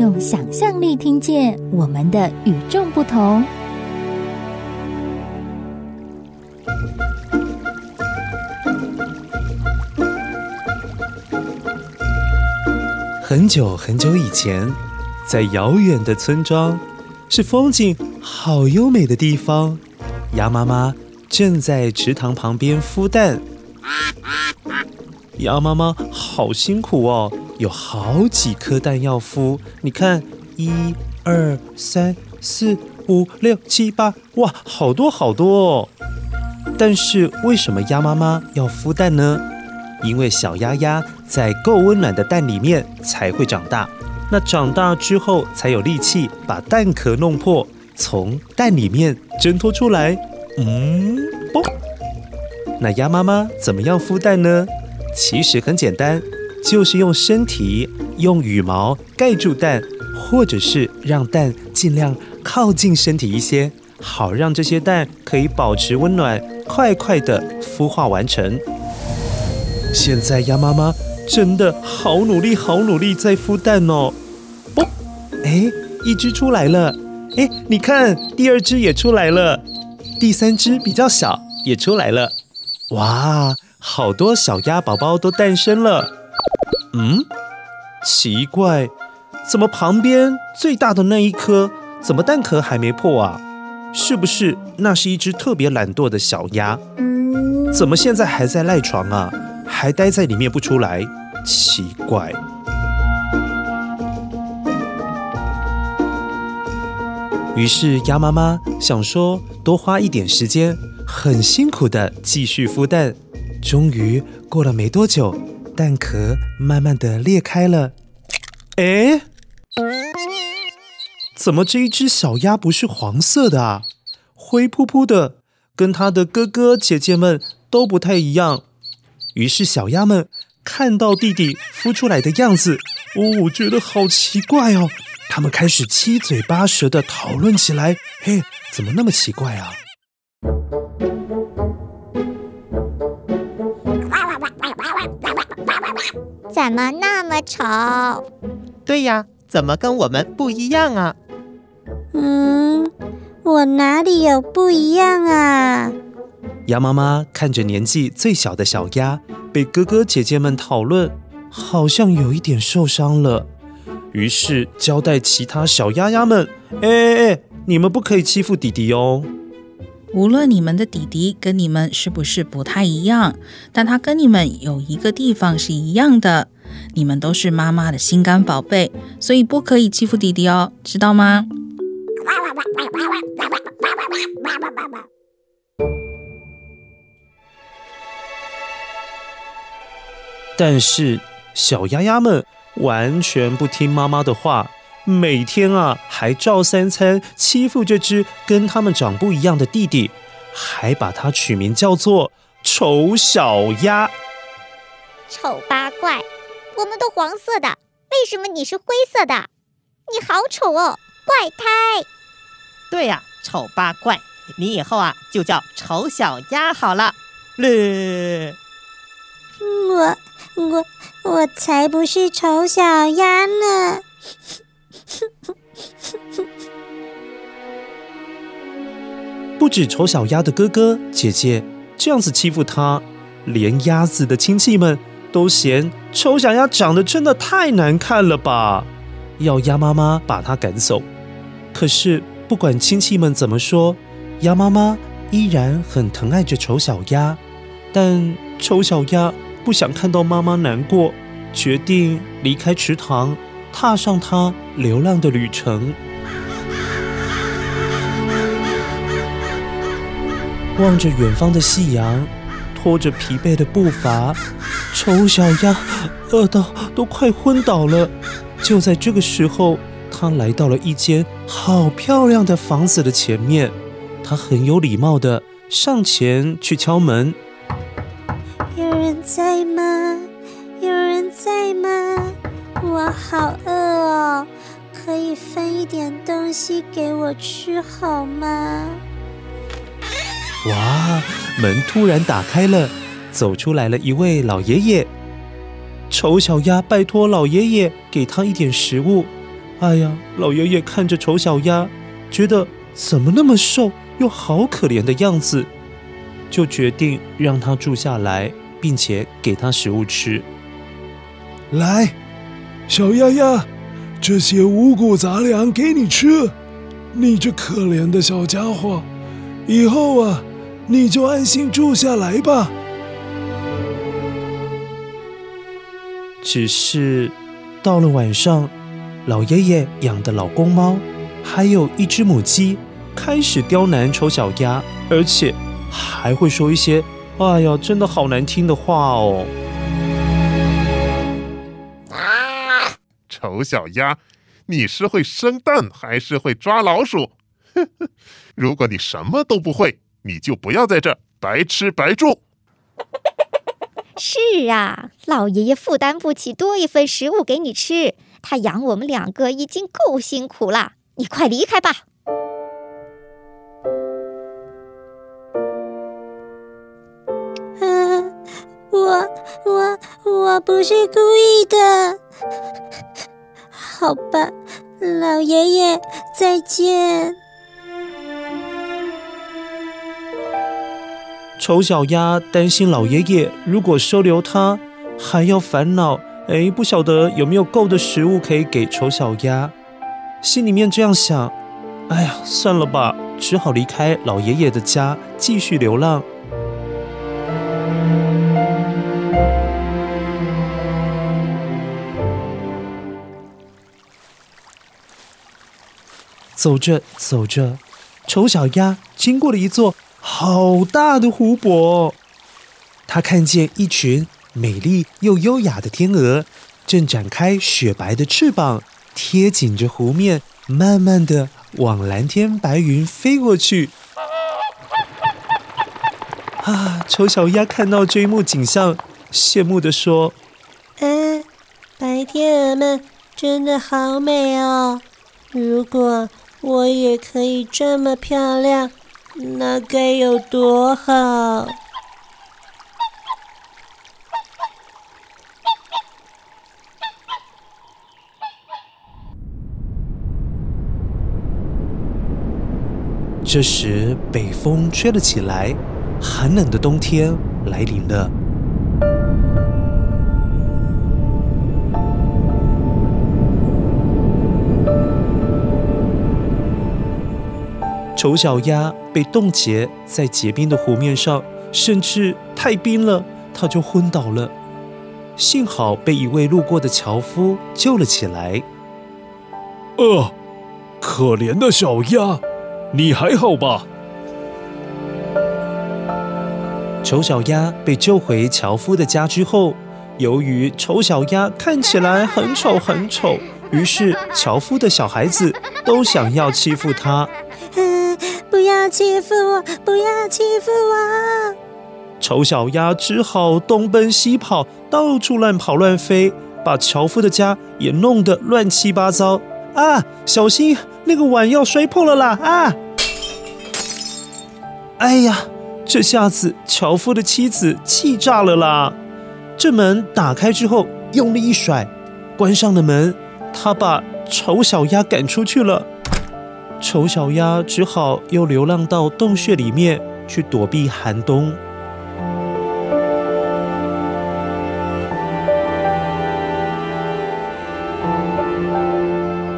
用想象力听见我们的与众不同。很久很久以前，在遥远的村庄，是风景好优美的地方。鸭妈妈正在池塘旁边孵蛋，鸭妈妈好辛苦哦，有好几颗蛋要孵。你看，一、二、三、四、五、六、七、八，哇，好多好多哦！但是为什么鸭妈妈要孵蛋呢？因为小鸭鸭在够温暖的蛋里面才会长大，那长大之后才有力气把蛋壳弄破。从蛋里面挣脱出来，嗯，啵。那鸭妈妈怎么样孵蛋呢？其实很简单，就是用身体、用羽毛盖住蛋，或者是让蛋尽量靠近身体一些，好让这些蛋可以保持温暖，快快的孵化完成。现在鸭妈妈真的好努力，好努力在孵蛋哦，哦，哎，一只出来了。哎，你看，第二只也出来了，第三只比较小，也出来了。哇，好多小鸭宝宝都诞生了。嗯，奇怪，怎么旁边最大的那一颗，怎么蛋壳还没破啊？是不是那是一只特别懒惰的小鸭？怎么现在还在赖床啊？还待在里面不出来？奇怪。于是鸭妈妈想说，多花一点时间，很辛苦的继续孵蛋。终于过了没多久，蛋壳慢慢的裂开了。哎，怎么这一只小鸭不是黄色的啊？灰扑扑的，跟它的哥哥姐姐们都不太一样。于是小鸭们看到弟弟孵出来的样子，哦，觉得好奇怪哦。他们开始七嘴八舌的讨论起来。嘿，怎么那么奇怪啊？怎么那么丑？对呀，怎么跟我们不一样啊？嗯，我哪里有不一样啊？鸭妈妈看着年纪最小的小鸭被哥哥姐姐们讨论，好像有一点受伤了。于是交代其他小鸭鸭们：“哎哎哎，你们不可以欺负弟弟哦！无论你们的弟弟跟你们是不是不太一样，但他跟你们有一个地方是一样的，你们都是妈妈的心肝宝贝，所以不可以欺负弟弟哦，知道吗？”但是小鸭鸭们。完全不听妈妈的话，每天啊还照三餐欺负这只跟他们长不一样的弟弟，还把它取名叫做丑小鸭。丑八怪，我们都黄色的，为什么你是灰色的？你好丑哦，怪胎！对呀，丑八怪，你以后啊就叫丑小鸭好了。嘞，我。我我才不是丑小鸭呢！不止丑小鸭的哥哥姐姐这样子欺负他，连鸭子的亲戚们都嫌丑小鸭长得真的太难看了吧，要鸭妈妈把它赶走。可是不管亲戚们怎么说，鸭妈妈依然很疼爱着丑小鸭，但丑小鸭。不想看到妈妈难过，决定离开池塘，踏上他流浪的旅程。望着远方的夕阳，拖着疲惫的步伐，丑小鸭饿到都快昏倒了。就在这个时候，他来到了一间好漂亮的房子的前面，他很有礼貌的上前去敲门。有人在吗？有人在吗？好饿哦，可以分一点东西给我吃好吗？哇！门突然打开了，走出来了一位老爷爷。丑小鸭拜托老爷爷给他一点食物。哎呀，老爷爷看着丑小鸭，觉得怎么那么瘦又好可怜的样子，就决定让他住下来，并且给他食物吃。来，小鸭鸭，这些五谷杂粮给你吃。你这可怜的小家伙，以后啊，你就安心住下来吧。只是到了晚上，老爷爷养的老公猫，还有一只母鸡，开始刁难丑小鸭，而且还会说一些“哎呀，真的好难听”的话哦。丑小鸭，你是会生蛋还是会抓老鼠？呵呵，如果你什么都不会，你就不要在这儿白吃白住。是啊，老爷爷负担不起多一份食物给你吃，他养我们两个已经够辛苦了，你快离开吧。我我我不是故意的，好吧，老爷爷再见。丑小鸭担心老爷爷如果收留它，还要烦恼，哎，不晓得有没有够的食物可以给丑小鸭。心里面这样想，哎呀，算了吧，只好离开老爷爷的家，继续流浪。走着走着，丑小鸭经过了一座。好大的湖泊，它看见一群美丽又优雅的天鹅，正展开雪白的翅膀，贴紧着湖面，慢慢的往蓝天白云飞过去。啊！丑小鸭看到这一幕景象，羡慕地说：“嗯，白天鹅们真的好美哦！如果我也可以这么漂亮。”那该有多好！这时，北风吹了起来，寒冷的冬天来临了。丑小鸭被冻结在结冰的湖面上，甚至太冰了，它就昏倒了。幸好被一位路过的樵夫救了起来。呃，可怜的小鸭，你还好吧？丑小鸭被救回樵夫的家之后，由于丑小鸭看起来很丑很丑，于是樵夫的小孩子都想要欺负它。不要欺负我！不要欺负我！丑小鸭只好东奔西跑，到处乱跑乱飞，把樵夫的家也弄得乱七八糟。啊，小心那个碗要摔破了啦！啊！哎呀，这下子樵夫的妻子气炸了啦！这门打开之后，用力一甩，关上了门，他把丑小鸭赶出去了。丑小鸭只好又流浪到洞穴里面去躲避寒冬。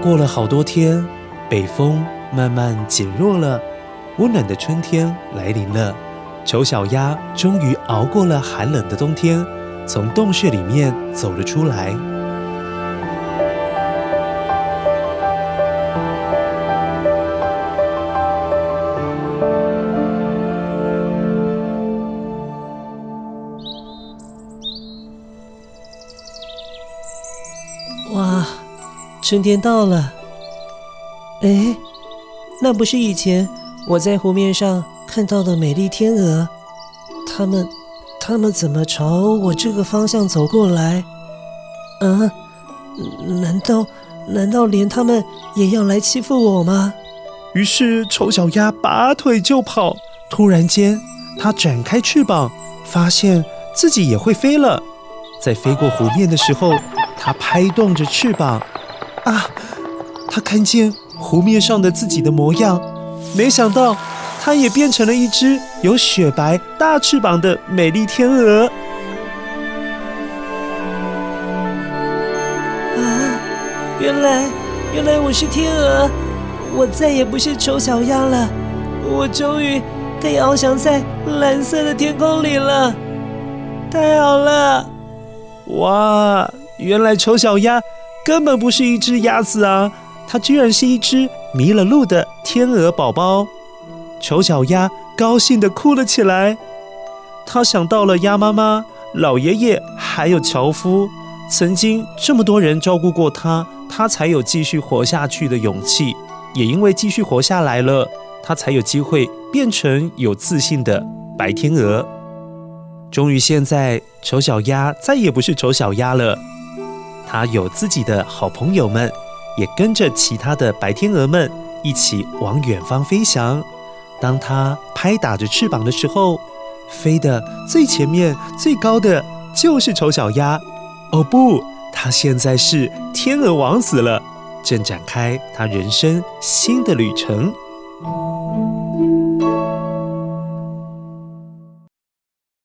过了好多天，北风慢慢减弱了，温暖的春天来临了。丑小鸭终于熬过了寒冷的冬天，从洞穴里面走了出来。春天到了，哎，那不是以前我在湖面上看到的美丽天鹅？它们，它们怎么朝我这个方向走过来？啊？难道，难道连它们也要来欺负我吗？于是丑小鸭拔腿就跑。突然间，它展开翅膀，发现自己也会飞了。在飞过湖面的时候，它拍动着翅膀，啊！他看见湖面上的自己的模样，没想到他也变成了一只有雪白大翅膀的美丽天鹅。啊！原来，原来我是天鹅，我再也不是丑小鸭了，我终于可以翱翔在蓝色的天空里了，太好了！哇！原来丑小鸭根本不是一只鸭子啊，它居然是一只迷了路的天鹅宝宝。丑小鸭高兴地哭了起来。它想到了鸭妈妈、老爷爷还有樵夫，曾经这么多人照顾过它，它才有继续活下去的勇气。也因为继续活下来了，它才有机会变成有自信的白天鹅。终于，现在丑小鸭再也不是丑小鸭了。它有自己的好朋友们，也跟着其他的白天鹅们一起往远方飞翔。当它拍打着翅膀的时候，飞得最前面、最高的就是丑小鸭。哦不，它现在是天鹅王子了，正展开他人生新的旅程。